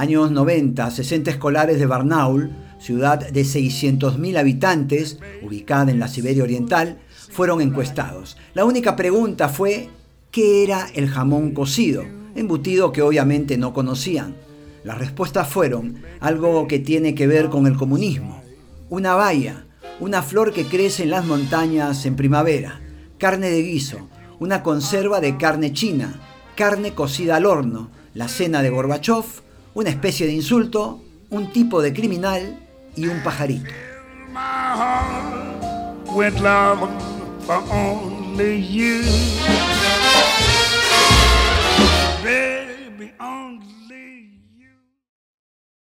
años 90, 60 escolares de Barnaul, ciudad de 600.000 habitantes, ubicada en la Siberia Oriental, fueron encuestados. La única pregunta fue, ¿qué era el jamón cocido? Embutido que obviamente no conocían. Las respuestas fueron algo que tiene que ver con el comunismo, una valla, una flor que crece en las montañas en primavera, carne de guiso, una conserva de carne china, carne cocida al horno, la cena de Gorbachev, una especie de insulto, un tipo de criminal y un pajarito.